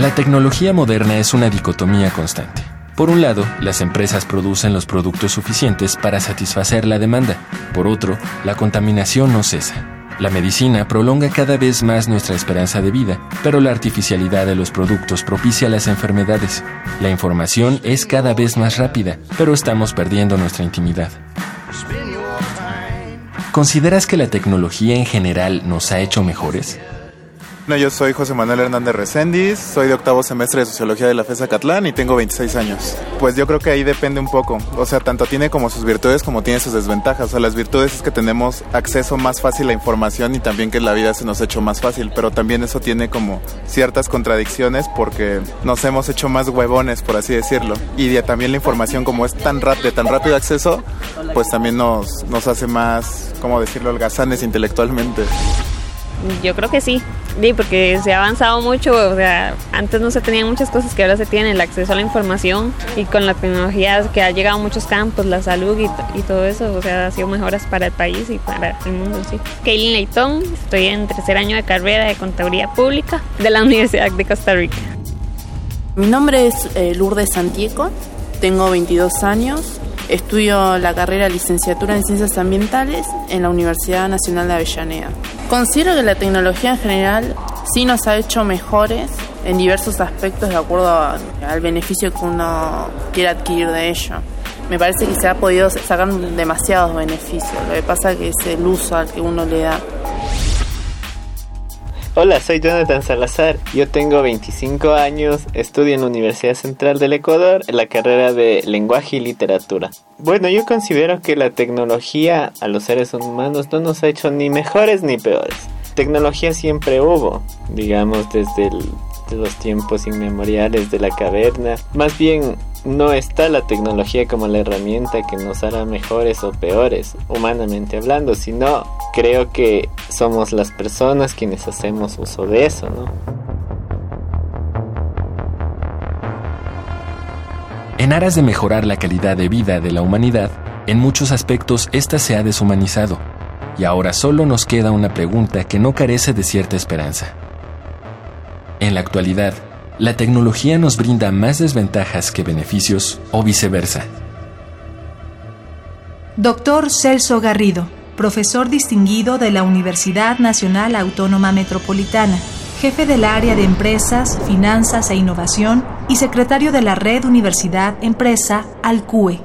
La tecnología moderna es una dicotomía constante. Por un lado, las empresas producen los productos suficientes para satisfacer la demanda. Por otro, la contaminación no cesa. La medicina prolonga cada vez más nuestra esperanza de vida, pero la artificialidad de los productos propicia las enfermedades. La información es cada vez más rápida, pero estamos perdiendo nuestra intimidad. ¿Consideras que la tecnología en general nos ha hecho mejores? Yo soy José Manuel Hernández Reséndiz, soy de octavo semestre de Sociología de la FESA Catlán y tengo 26 años. Pues yo creo que ahí depende un poco, o sea, tanto tiene como sus virtudes como tiene sus desventajas. O sea, las virtudes es que tenemos acceso más fácil a información y también que la vida se nos ha hecho más fácil, pero también eso tiene como ciertas contradicciones porque nos hemos hecho más huevones, por así decirlo. Y también la información como es tan de tan rápido acceso, pues también nos, nos hace más, ¿cómo decirlo?, holgazanes intelectualmente. Yo creo que sí, sí, porque se ha avanzado mucho, o sea, antes no se tenían muchas cosas que ahora se tienen, el acceso a la información y con la tecnología que ha llegado a muchos campos, la salud y, todo eso, o sea, ha sido mejoras para el país y para el mundo, sí. Kaylin Leitón, estoy en tercer año de carrera de Contaduría Pública de la Universidad de Costa Rica. Mi nombre es eh, Lourdes Santiago, tengo 22 años, Estudio la carrera licenciatura en Ciencias Ambientales en la Universidad Nacional de Avellaneda. Considero que la tecnología en general sí nos ha hecho mejores en diversos aspectos de acuerdo al beneficio que uno quiere adquirir de ello. Me parece que se ha podido sacar demasiados beneficios, lo que pasa que es el uso al que uno le da. Hola, soy Jonathan Salazar. Yo tengo 25 años, estudio en la Universidad Central del Ecuador en la carrera de Lenguaje y Literatura. Bueno, yo considero que la tecnología a los seres humanos no nos ha hecho ni mejores ni peores. Tecnología siempre hubo, digamos desde el los tiempos inmemoriales de la caverna. Más bien, no está la tecnología como la herramienta que nos hará mejores o peores, humanamente hablando, sino creo que somos las personas quienes hacemos uso de eso, ¿no? En aras de mejorar la calidad de vida de la humanidad, en muchos aspectos esta se ha deshumanizado, y ahora solo nos queda una pregunta que no carece de cierta esperanza. En la actualidad, la tecnología nos brinda más desventajas que beneficios o viceversa. Doctor Celso Garrido, profesor distinguido de la Universidad Nacional Autónoma Metropolitana, jefe del área de empresas, finanzas e innovación y secretario de la red Universidad Empresa ALCUE.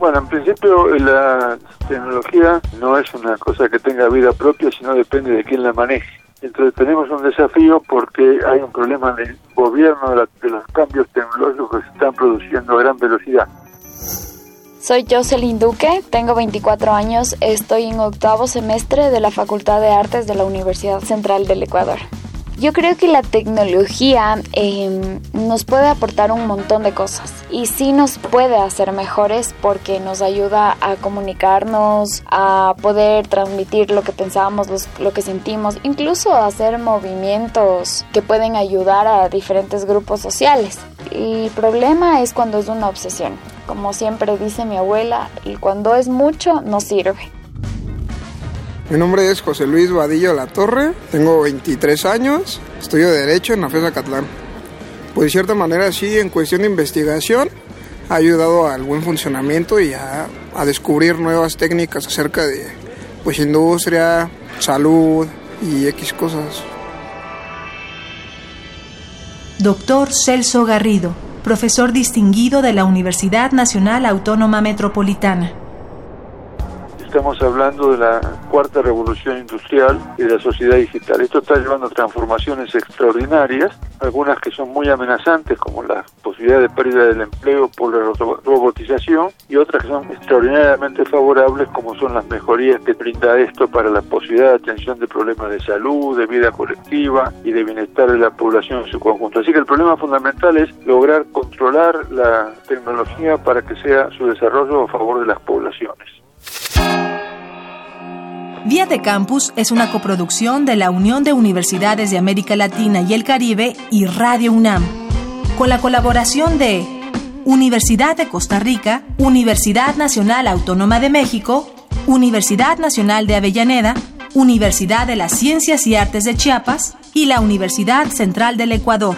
Bueno, en principio la tecnología no es una cosa que tenga vida propia, sino depende de quién la maneje. Entonces tenemos un desafío porque hay un problema de gobierno de, los cambios tecnológicos que se están produciendo a gran velocidad. Soy Jocelyn Duque, tengo 24 años, estoy en octavo semestre de la Facultad de Artes de la Universidad Central del Ecuador. Yo creo que la tecnología em, nos puede aportar un montón de cosas y sí nos puede hacer mejores porque nos ayuda a comunicarnos, a poder transmitir lo que pensamos, lo que sentimos, incluso hacer movimientos que pueden ayudar a diferentes grupos sociales. El problema es cuando es una obsesión. Como siempre dice mi abuela, y cuando es mucho no sirve. Mi nombre es José Luis Vadillo La Torre, tengo 23 años, estudio Derecho en la FESA Catlán. Pues de cierta manera sí, en cuestión de investigación, ha ayudado al buen funcionamiento y a, a descubrir nuevas técnicas acerca de pues industria, salud y X cosas. Doctor Celso Garrido, profesor distinguido de la Universidad Nacional Autónoma Metropolitana estamos hablando de la cuarta revolución industrial y de la sociedad digital. Esto está llevando a transformaciones extraordinarias, algunas que son muy amenazantes, como la posibilidad de pérdida del empleo por la robotización, y otras que son extraordinariamente favorables, como son las mejorías que brinda esto para la posibilidad de atención de problemas de salud, de vida colectiva y de bienestar de la población en su conjunto. Así que el problema fundamental es lograr controlar la tecnología para que sea su desarrollo a favor de las poblaciones. Vía de Campus es una coproducción de la Unión de Universidades de América Latina y el Caribe y Radio UNAM, con la colaboración de Universidad de Costa Rica, Universidad Nacional Autónoma de México, Universidad Nacional de Avellaneda, Universidad de las Ciencias y Artes de Chiapas y la Universidad Central del Ecuador.